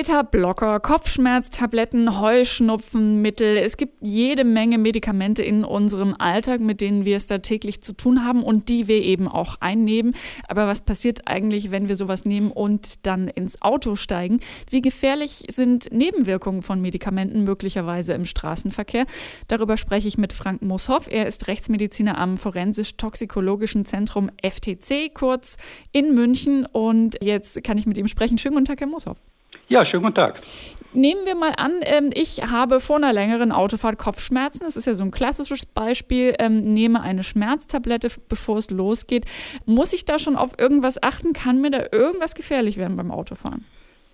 Beta-Blocker, Kopfschmerztabletten, Heuschnupfenmittel. Es gibt jede Menge Medikamente in unserem Alltag, mit denen wir es da täglich zu tun haben und die wir eben auch einnehmen. Aber was passiert eigentlich, wenn wir sowas nehmen und dann ins Auto steigen? Wie gefährlich sind Nebenwirkungen von Medikamenten möglicherweise im Straßenverkehr? Darüber spreche ich mit Frank Mooshoff. Er ist Rechtsmediziner am Forensisch-Toxikologischen Zentrum FTC, kurz in München. Und jetzt kann ich mit ihm sprechen. Schönen guten Tag, Herr Mooshoff. Ja, schönen guten Tag. Nehmen wir mal an, ähm, ich habe vor einer längeren Autofahrt Kopfschmerzen. Das ist ja so ein klassisches Beispiel. Ähm, nehme eine Schmerztablette, bevor es losgeht. Muss ich da schon auf irgendwas achten? Kann mir da irgendwas gefährlich werden beim Autofahren?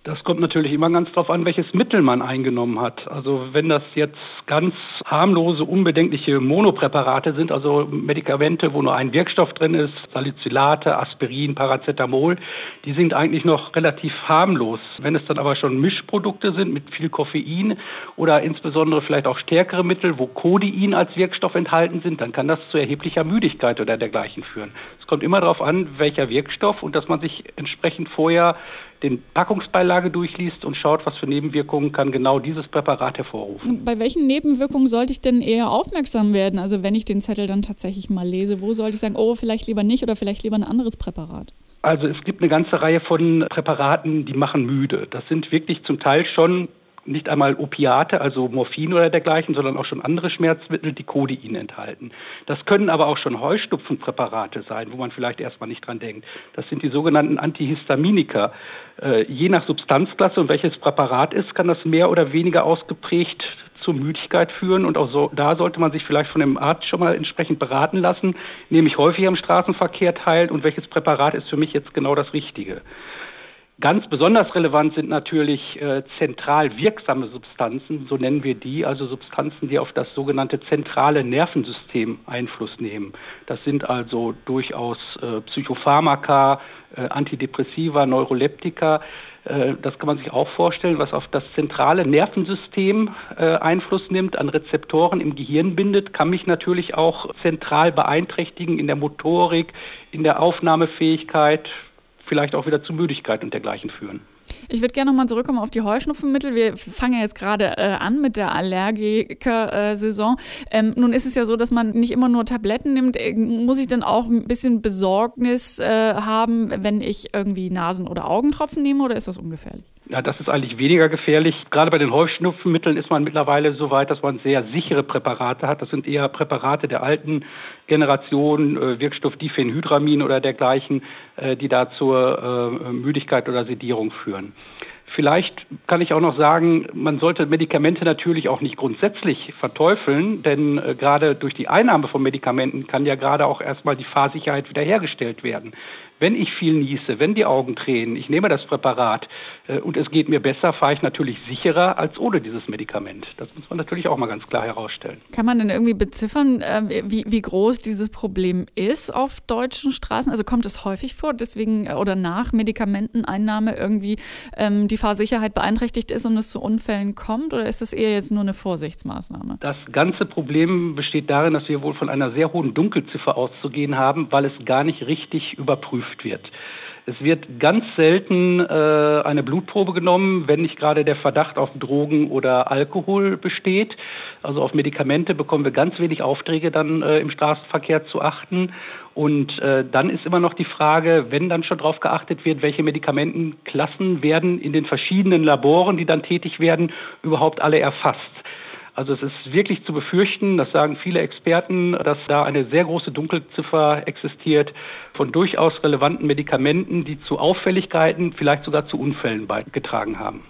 Das kommt natürlich immer ganz darauf an, welches Mittel man eingenommen hat. Also wenn das jetzt ganz harmlose, unbedenkliche Monopräparate sind, also Medikamente, wo nur ein Wirkstoff drin ist, Salicylate, Aspirin, Paracetamol, die sind eigentlich noch relativ harmlos. Wenn es dann aber schon Mischprodukte sind mit viel Koffein oder insbesondere vielleicht auch stärkere Mittel, wo Codein als Wirkstoff enthalten sind, dann kann das zu erheblicher Müdigkeit oder dergleichen führen. Es kommt immer darauf an, welcher Wirkstoff und dass man sich entsprechend vorher den Packungsbeilage durchliest und schaut, was für Nebenwirkungen kann genau dieses Präparat hervorrufen. Bei welchen Nebenwirkungen sollte ich denn eher aufmerksam werden? Also wenn ich den Zettel dann tatsächlich mal lese, wo sollte ich sagen, oh, vielleicht lieber nicht oder vielleicht lieber ein anderes Präparat? Also es gibt eine ganze Reihe von Präparaten, die machen müde. Das sind wirklich zum Teil schon nicht einmal Opiate, also Morphin oder dergleichen, sondern auch schon andere Schmerzmittel, die Codein enthalten. Das können aber auch schon Heustupfenpräparate sein, wo man vielleicht erstmal nicht dran denkt. Das sind die sogenannten Antihistaminika. Äh, je nach Substanzklasse und welches Präparat ist, kann das mehr oder weniger ausgeprägt zur Müdigkeit führen und auch so, da sollte man sich vielleicht von dem Arzt schon mal entsprechend beraten lassen, nehme ich häufig am Straßenverkehr teil und welches Präparat ist für mich jetzt genau das Richtige. Ganz besonders relevant sind natürlich äh, zentral wirksame Substanzen, so nennen wir die, also Substanzen, die auf das sogenannte zentrale Nervensystem Einfluss nehmen. Das sind also durchaus äh, Psychopharmaka, äh, Antidepressiva, Neuroleptika. Äh, das kann man sich auch vorstellen, was auf das zentrale Nervensystem äh, Einfluss nimmt, an Rezeptoren im Gehirn bindet, kann mich natürlich auch zentral beeinträchtigen in der Motorik, in der Aufnahmefähigkeit, vielleicht auch wieder zu Müdigkeit und dergleichen führen. Ich würde gerne nochmal zurückkommen auf die Heuschnupfenmittel. Wir fangen ja jetzt gerade äh, an mit der Allergiker-Saison. Ähm, nun ist es ja so, dass man nicht immer nur Tabletten nimmt. Äh, muss ich dann auch ein bisschen Besorgnis äh, haben, wenn ich irgendwie Nasen- oder Augentropfen nehme oder ist das ungefährlich? Ja, das ist eigentlich weniger gefährlich. Gerade bei den Heuschnupfenmitteln ist man mittlerweile so weit, dass man sehr sichere Präparate hat. Das sind eher Präparate der alten Generation, äh, Wirkstoff Diphenhydramin oder dergleichen, äh, die da zur äh, Müdigkeit oder Sedierung führen. Vielleicht kann ich auch noch sagen, man sollte Medikamente natürlich auch nicht grundsätzlich verteufeln, denn äh, gerade durch die Einnahme von Medikamenten kann ja gerade auch erstmal die Fahrsicherheit wiederhergestellt werden wenn ich viel niese, wenn die Augen tränen, ich nehme das Präparat äh, und es geht mir besser, fahre ich natürlich sicherer als ohne dieses Medikament. Das muss man natürlich auch mal ganz klar herausstellen. Kann man denn irgendwie beziffern, äh, wie, wie groß dieses Problem ist auf deutschen Straßen? Also kommt es häufig vor, deswegen äh, oder nach Medikamenteneinnahme irgendwie ähm, die Fahrsicherheit beeinträchtigt ist und es zu Unfällen kommt? Oder ist das eher jetzt nur eine Vorsichtsmaßnahme? Das ganze Problem besteht darin, dass wir wohl von einer sehr hohen Dunkelziffer auszugehen haben, weil es gar nicht richtig überprüft geprüft wird. Es wird ganz selten äh, eine Blutprobe genommen, wenn nicht gerade der Verdacht auf Drogen oder Alkohol besteht. Also auf Medikamente bekommen wir ganz wenig Aufträge dann äh, im Straßenverkehr zu achten. Und äh, dann ist immer noch die Frage, wenn dann schon darauf geachtet wird, welche Medikamentenklassen werden in den verschiedenen Laboren, die dann tätig werden, überhaupt alle erfasst. Also es ist wirklich zu befürchten, das sagen viele Experten, dass da eine sehr große Dunkelziffer existiert von durchaus relevanten Medikamenten, die zu Auffälligkeiten, vielleicht sogar zu Unfällen beigetragen haben.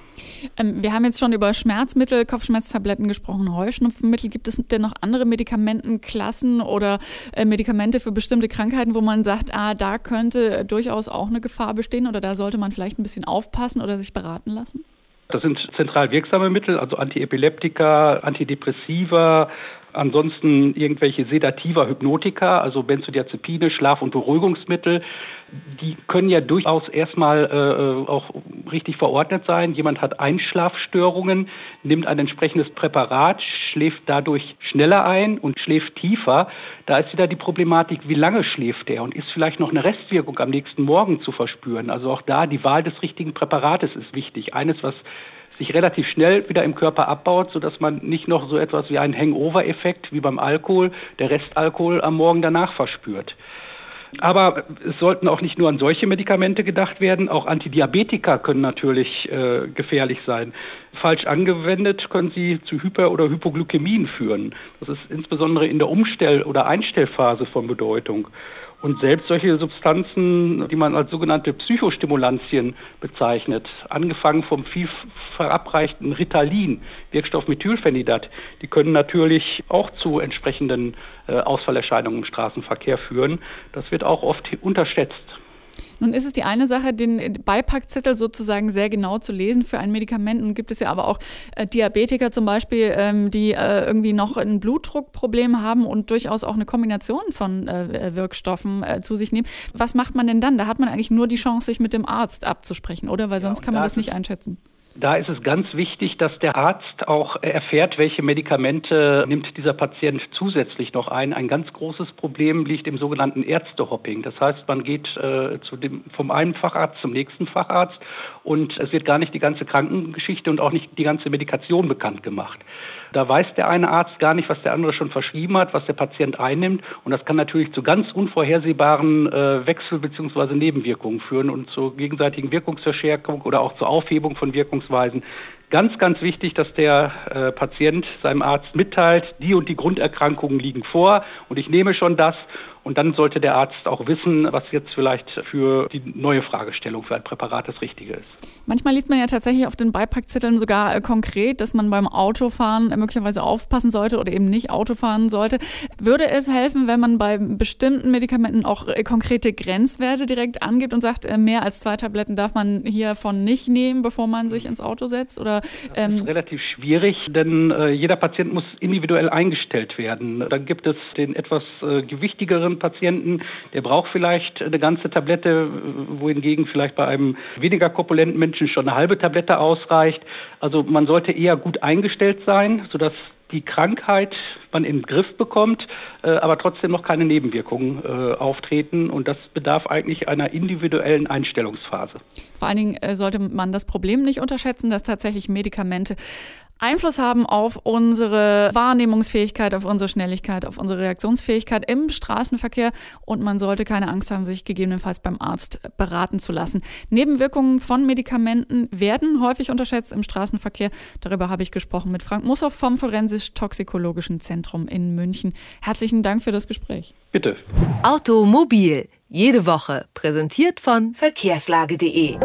Ähm, wir haben jetzt schon über Schmerzmittel, Kopfschmerztabletten gesprochen, Heuschnupfenmittel. Gibt es denn noch andere Medikamentenklassen oder äh, Medikamente für bestimmte Krankheiten, wo man sagt, ah, da könnte durchaus auch eine Gefahr bestehen oder da sollte man vielleicht ein bisschen aufpassen oder sich beraten lassen? Das sind zentral wirksame Mittel, also Antiepileptika, Antidepressiva, Ansonsten irgendwelche Sedativa, Hypnotika, also Benzodiazepine, Schlaf- und Beruhigungsmittel, die können ja durchaus erstmal äh, auch richtig verordnet sein. Jemand hat Einschlafstörungen, nimmt ein entsprechendes Präparat, schläft dadurch schneller ein und schläft tiefer. Da ist wieder die Problematik, wie lange schläft er und ist vielleicht noch eine Restwirkung am nächsten Morgen zu verspüren. Also auch da die Wahl des richtigen Präparates ist wichtig. Eines, was sich relativ schnell wieder im Körper abbaut, sodass man nicht noch so etwas wie einen Hangover-Effekt wie beim Alkohol, der Restalkohol am Morgen danach verspürt. Aber es sollten auch nicht nur an solche Medikamente gedacht werden, auch Antidiabetika können natürlich äh, gefährlich sein. Falsch angewendet können sie zu Hyper- oder Hypoglykämien führen. Das ist insbesondere in der Umstell- oder Einstellphase von Bedeutung. Und selbst solche Substanzen, die man als sogenannte Psychostimulantien bezeichnet, angefangen vom viel verabreichten Ritalin, Wirkstoff Methylphenidat, die können natürlich auch zu entsprechenden äh, Ausfallerscheinungen im Straßenverkehr führen. Das wird auch oft unterschätzt. Nun ist es die eine Sache, den Beipackzettel sozusagen sehr genau zu lesen für ein Medikament. Nun gibt es ja aber auch äh, Diabetiker zum Beispiel, ähm, die äh, irgendwie noch ein Blutdruckproblem haben und durchaus auch eine Kombination von äh, Wirkstoffen äh, zu sich nehmen. Was macht man denn dann? Da hat man eigentlich nur die Chance, sich mit dem Arzt abzusprechen, oder? Weil sonst ja, kann man das nicht einschätzen. Da ist es ganz wichtig, dass der Arzt auch erfährt, welche Medikamente nimmt dieser Patient zusätzlich noch ein. Ein ganz großes Problem liegt im sogenannten Ärztehopping. Das heißt, man geht äh, dem, vom einen Facharzt zum nächsten Facharzt und es wird gar nicht die ganze Krankengeschichte und auch nicht die ganze Medikation bekannt gemacht. Da weiß der eine Arzt gar nicht, was der andere schon verschrieben hat, was der Patient einnimmt. Und das kann natürlich zu ganz unvorhersehbaren äh, Wechsel- bzw. Nebenwirkungen führen und zur gegenseitigen Wirkungsverstärkung oder auch zur Aufhebung von Wirkungsweisen. Ganz, ganz wichtig, dass der äh, Patient seinem Arzt mitteilt, die und die Grunderkrankungen liegen vor und ich nehme schon das und dann sollte der Arzt auch wissen, was jetzt vielleicht für die neue Fragestellung für ein Präparat das Richtige ist. Manchmal liest man ja tatsächlich auf den Beipackzetteln sogar äh, konkret, dass man beim Autofahren äh, möglicherweise aufpassen sollte oder eben nicht Auto fahren sollte. Würde es helfen, wenn man bei bestimmten Medikamenten auch äh, konkrete Grenzwerte direkt angibt und sagt, äh, mehr als zwei Tabletten darf man hiervon nicht nehmen, bevor man sich ins Auto setzt? Oder, ähm das ist relativ schwierig, denn äh, jeder Patient muss individuell eingestellt werden. Dann gibt es den etwas gewichtigeren Patienten, der braucht vielleicht eine ganze Tablette, wohingegen vielleicht bei einem weniger korpulenten Menschen schon eine halbe Tablette ausreicht. Also man sollte eher gut eingestellt sein, sodass die Krankheit man den Griff bekommt, äh, aber trotzdem noch keine Nebenwirkungen äh, auftreten. Und das bedarf eigentlich einer individuellen Einstellungsphase. Vor allen Dingen äh, sollte man das Problem nicht unterschätzen, dass tatsächlich Medikamente Einfluss haben auf unsere Wahrnehmungsfähigkeit, auf unsere Schnelligkeit, auf unsere Reaktionsfähigkeit im Straßenverkehr und man sollte keine Angst haben, sich gegebenenfalls beim Arzt beraten zu lassen. Nebenwirkungen von Medikamenten werden häufig unterschätzt im Straßenverkehr. Darüber habe ich gesprochen mit Frank Mussow vom Forensisch-Toxikologischen Zentrum in München. Herzlichen Dank für das Gespräch. Bitte. Automobil, jede Woche, präsentiert von verkehrslage.de.